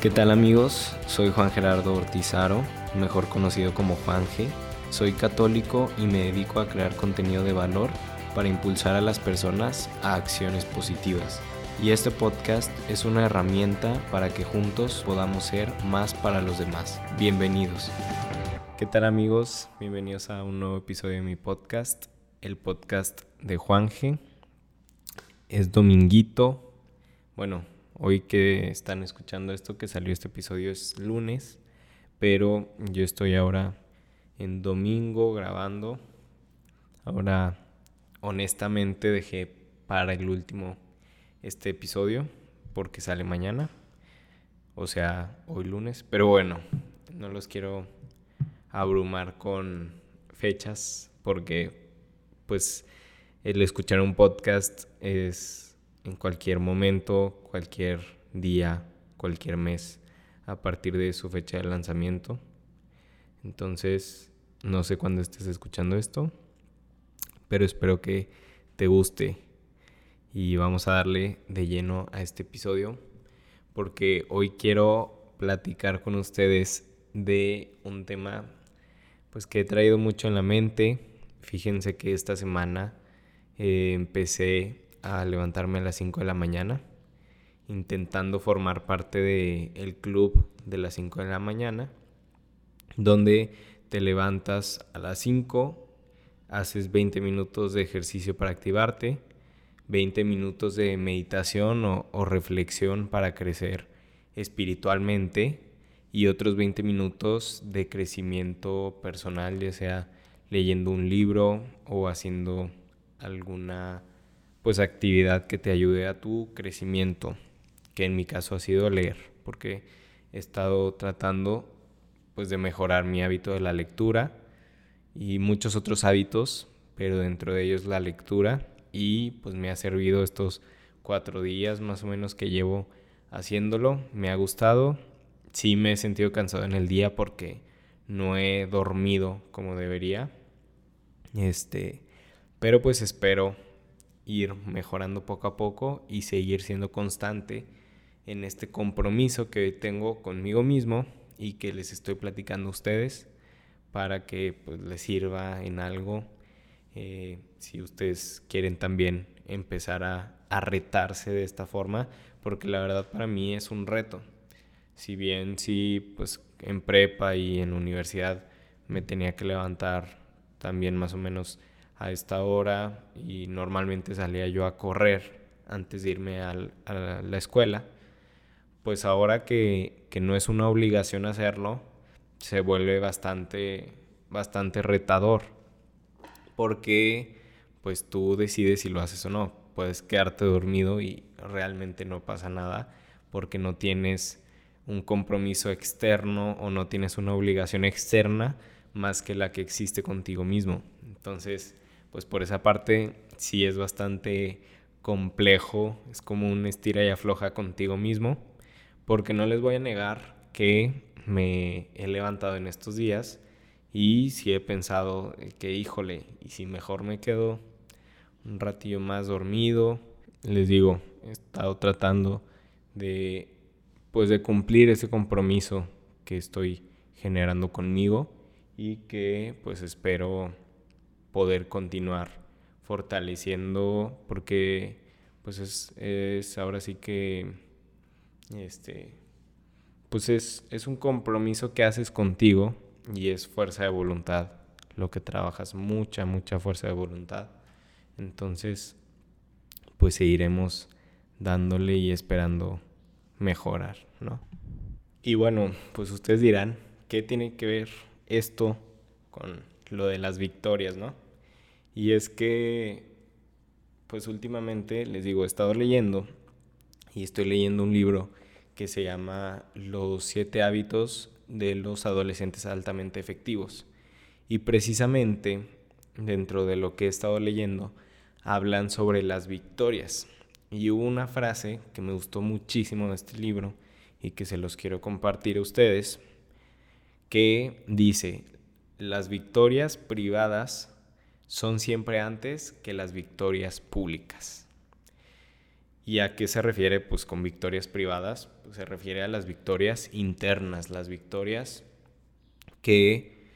¿Qué tal amigos? Soy Juan Gerardo Ortizaro, mejor conocido como Juan. Soy católico y me dedico a crear contenido de valor para impulsar a las personas a acciones positivas. Y este podcast es una herramienta para que juntos podamos ser más para los demás. Bienvenidos. ¿Qué tal amigos? Bienvenidos a un nuevo episodio de mi podcast, el podcast de Juan G. Es dominguito. Bueno, hoy que están escuchando esto, que salió este episodio es lunes, pero yo estoy ahora en domingo grabando. Ahora, honestamente, dejé para el último este episodio porque sale mañana, o sea, hoy lunes, pero bueno, no los quiero abrumar con fechas porque pues el escuchar un podcast es en cualquier momento, cualquier día, cualquier mes a partir de su fecha de lanzamiento. Entonces, no sé cuándo estés escuchando esto, pero espero que te guste y vamos a darle de lleno a este episodio porque hoy quiero platicar con ustedes de un tema pues que he traído mucho en la mente. Fíjense que esta semana eh, empecé a levantarme a las 5 de la mañana, intentando formar parte del el club de las 5 de la mañana, donde te levantas a las 5, haces 20 minutos de ejercicio para activarte, 20 minutos de meditación o, o reflexión para crecer espiritualmente y otros 20 minutos de crecimiento personal, ya sea leyendo un libro o haciendo alguna pues actividad que te ayude a tu crecimiento, que en mi caso ha sido leer, porque he estado tratando pues de mejorar mi hábito de la lectura y muchos otros hábitos, pero dentro de ellos la lectura. Y pues me ha servido estos cuatro días más o menos que llevo haciéndolo, me ha gustado, sí me he sentido cansado en el día porque no he dormido como debería. Este, pero pues espero ir mejorando poco a poco y seguir siendo constante en este compromiso que tengo conmigo mismo y que les estoy platicando a ustedes para que pues, les sirva en algo. Eh, si ustedes quieren también empezar a, a retarse de esta forma, porque la verdad para mí es un reto si bien sí, pues en prepa y en universidad me tenía que levantar también más o menos a esta hora y normalmente salía yo a correr antes de irme a la escuela, pues ahora que, que, no es una obligación hacerlo, se vuelve bastante, bastante retador, porque pues tú decides si lo haces o no, puedes quedarte dormido y realmente no pasa nada porque no tienes un compromiso externo o no tienes una obligación externa más que la que existe contigo mismo. Entonces, pues por esa parte sí es bastante complejo, es como un estira y afloja contigo mismo, porque no les voy a negar que me he levantado en estos días y sí he pensado que, híjole, y si mejor me quedo un ratillo más dormido, les digo, he estado tratando de pues de cumplir ese compromiso que estoy generando conmigo y que pues espero poder continuar fortaleciendo porque pues es, es ahora sí que este pues es, es un compromiso que haces contigo y es fuerza de voluntad lo que trabajas mucha mucha fuerza de voluntad entonces pues seguiremos dándole y esperando mejorar, ¿no? Y bueno, pues ustedes dirán, ¿qué tiene que ver esto con lo de las victorias, ¿no? Y es que, pues últimamente, les digo, he estado leyendo y estoy leyendo un libro que se llama Los siete hábitos de los adolescentes altamente efectivos. Y precisamente dentro de lo que he estado leyendo, hablan sobre las victorias. Y hubo una frase que me gustó muchísimo de este libro y que se los quiero compartir a ustedes, que dice, las victorias privadas son siempre antes que las victorias públicas. ¿Y a qué se refiere? Pues con victorias privadas, pues se refiere a las victorias internas, las victorias que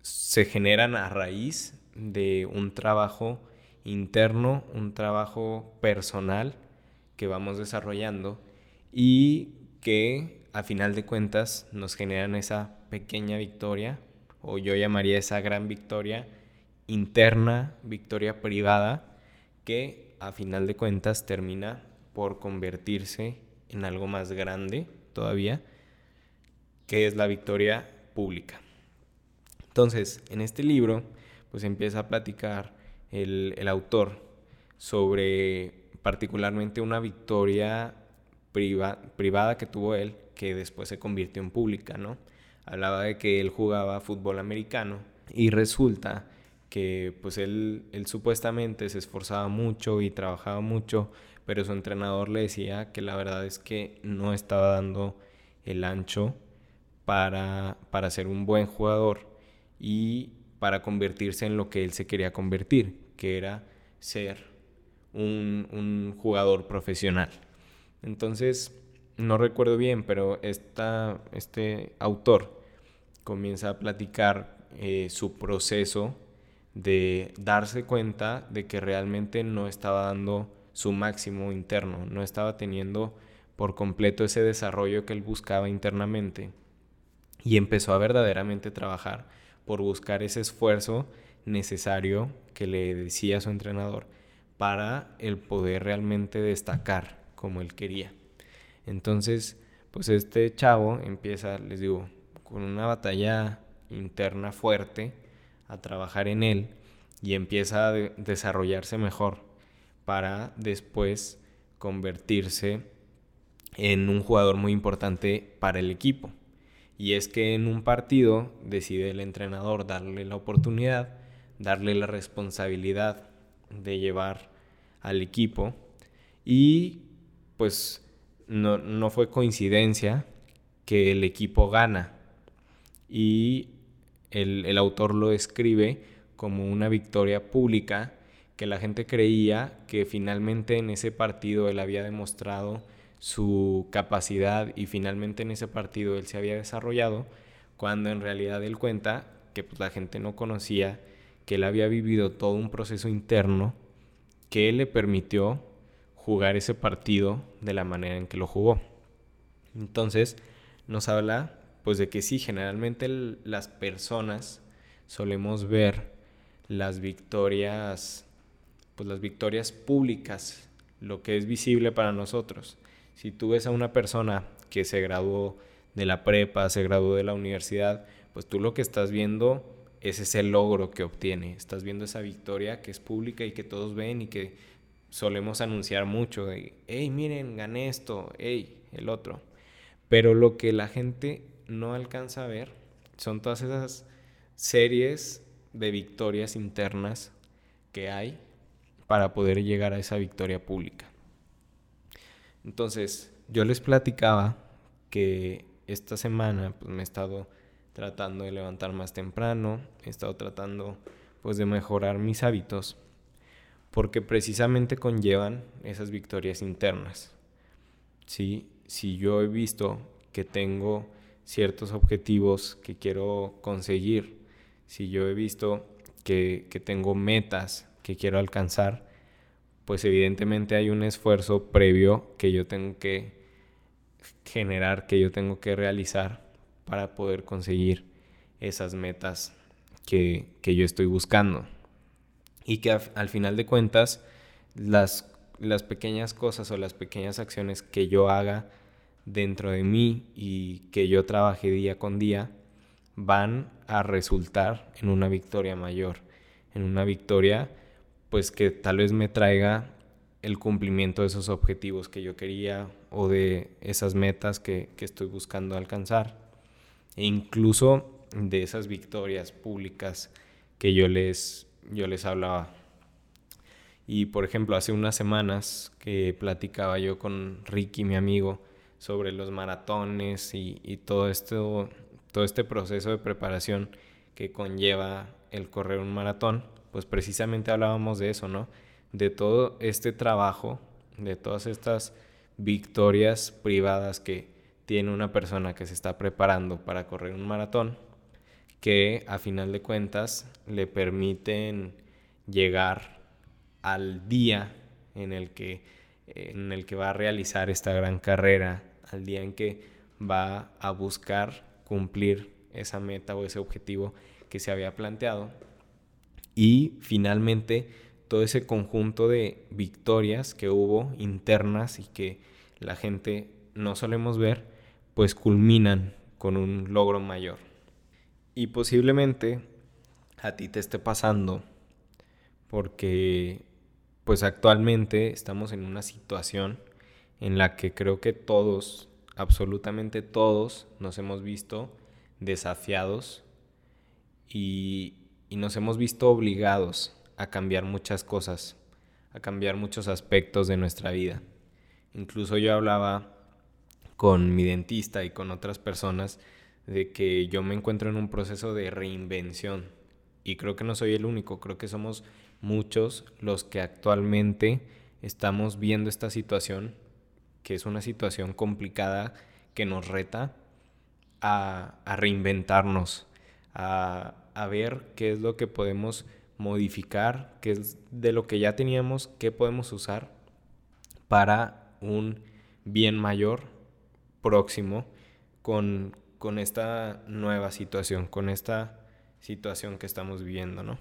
se generan a raíz de un trabajo interno, un trabajo personal que vamos desarrollando y que a final de cuentas nos generan esa pequeña victoria, o yo llamaría esa gran victoria interna, victoria privada, que a final de cuentas termina por convertirse en algo más grande todavía, que es la victoria pública. Entonces, en este libro, pues empieza a platicar el, autor sobre particularmente una victoria privada que tuvo él, que después se convirtió en pública, ¿no? Hablaba de que él jugaba fútbol americano y resulta que pues él, supuestamente se esforzaba mucho y trabajaba mucho, pero su entrenador le decía que la verdad es que no estaba dando el ancho para, para ser un buen jugador y para convertirse en lo que él se quería convertir, que era ser un, un jugador profesional. Entonces, no recuerdo bien, pero esta, este autor comienza a platicar eh, su proceso de darse cuenta de que realmente no estaba dando su máximo interno, no estaba teniendo por completo ese desarrollo que él buscaba internamente y empezó a verdaderamente trabajar por buscar ese esfuerzo necesario que le decía su entrenador para el poder realmente destacar como él quería. Entonces, pues este chavo empieza, les digo, con una batalla interna fuerte a trabajar en él y empieza a desarrollarse mejor para después convertirse en un jugador muy importante para el equipo. Y es que en un partido decide el entrenador darle la oportunidad, darle la responsabilidad de llevar al equipo y pues no, no fue coincidencia que el equipo gana y el, el autor lo escribe como una victoria pública que la gente creía que finalmente en ese partido él había demostrado su capacidad y finalmente en ese partido él se había desarrollado, cuando en realidad él cuenta que pues, la gente no conocía que él había vivido todo un proceso interno que le permitió jugar ese partido de la manera en que lo jugó. Entonces nos habla pues de que sí, generalmente las personas solemos ver las victorias, pues las victorias públicas, lo que es visible para nosotros. Si tú ves a una persona que se graduó de la prepa, se graduó de la universidad, pues tú lo que estás viendo es ese logro que obtiene. Estás viendo esa victoria que es pública y que todos ven y que solemos anunciar mucho de, hey, miren, gané esto, hey, el otro. Pero lo que la gente no alcanza a ver son todas esas series de victorias internas que hay para poder llegar a esa victoria pública. Entonces, yo les platicaba que esta semana pues, me he estado tratando de levantar más temprano, he estado tratando pues de mejorar mis hábitos porque precisamente conllevan esas victorias internas. ¿Sí? Si yo he visto que tengo ciertos objetivos que quiero conseguir, si yo he visto que, tengo metas que quiero alcanzar, pues evidentemente hay un esfuerzo previo que yo tengo que generar, que yo tengo que realizar para poder conseguir esas metas que, que yo estoy buscando. Y que al final de cuentas las, las pequeñas cosas o las pequeñas acciones que yo haga dentro de mí y que yo trabaje día con día van a resultar en una victoria mayor, en una victoria pues que tal vez me traiga el cumplimiento de esos objetivos que yo quería o de esas metas que, que estoy buscando alcanzar e incluso de esas victorias públicas que yo les, yo les hablaba. Y por ejemplo, hace unas semanas que platicaba yo con Ricky, mi amigo, sobre los maratones y, todo, esto, todo este proceso de preparación que conlleva el correr un maratón, pues precisamente hablábamos de eso, ¿no? De todo este trabajo de todas estas victorias privadas que tiene una persona que se está preparando para correr un maratón, que a final de cuentas le permiten llegar al día en el que, en el que va a realizar esta gran carrera, al día en que va a buscar cumplir esa meta o ese objetivo que se había planteado. Y finalmente todo ese conjunto de victorias que hubo internas y que la gente no solemos ver, pues culminan con un logro mayor. Y posiblemente a ti te esté pasando porque pues actualmente estamos en una situación en la que creo que todos, absolutamente todos, nos hemos visto desafiados y, y nos hemos visto obligados a cambiar muchas cosas, a cambiar muchos aspectos de nuestra vida. Incluso yo hablaba con mi dentista y con otras personas de que yo me encuentro en un proceso de reinvención. Y creo que no soy el único, creo que somos muchos los que actualmente estamos viendo esta situación, que es una situación complicada que nos reta a, reinventarnos, a, a ver qué es lo que podemos modificar, qué es de lo que ya teníamos, qué podemos usar para un bien mayor próximo con, con esta nueva situación, con esta situación que estamos viviendo, ¿no?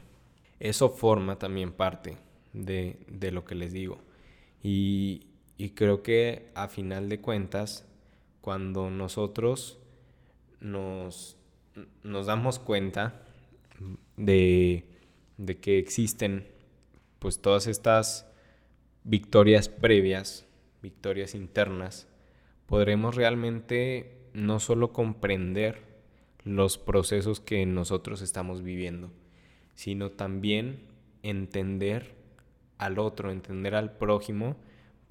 Eso forma también parte de, de lo que les digo. Y, y, creo que a final de cuentas, cuando nosotros nos, nos damos cuenta de de que existen pues todas estas victorias previas, victorias internas, podremos realmente no solo comprender los procesos que nosotros estamos viviendo, sino también entender al otro, entender al prójimo,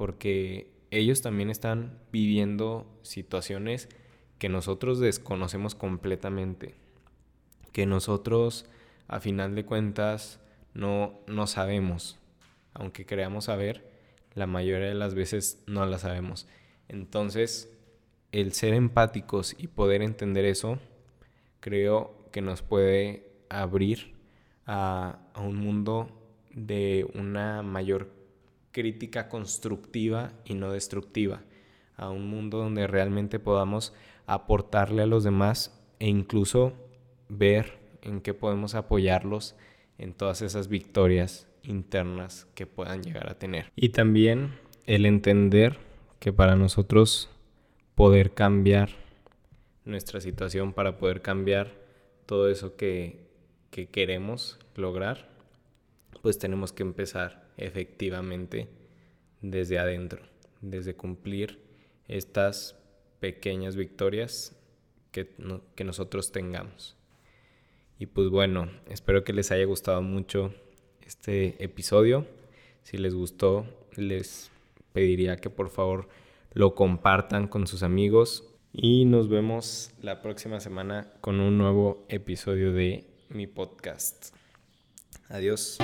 porque ellos también están viviendo situaciones que nosotros desconocemos completamente, que nosotros a final de cuentas no, no sabemos. Aunque creamos saber, la mayoría de las veces no la sabemos. Entonces, el ser empáticos y poder entender eso, creo que nos puede abrir a, a un mundo de una mayor crítica constructiva y no destructiva, a un mundo donde realmente podamos aportarle a los demás e incluso ver en qué podemos apoyarlos en todas esas victorias internas que puedan llegar a tener. Y también el entender que para nosotros poder cambiar nuestra situación, para poder cambiar todo eso que, que queremos lograr, pues tenemos que empezar efectivamente desde adentro, desde cumplir estas pequeñas victorias que, que nosotros tengamos. Y pues bueno, espero que les haya gustado mucho este episodio. Si les gustó, les pediría que por favor lo compartan con sus amigos. Y nos vemos la próxima semana con un nuevo episodio de mi podcast. Adiós.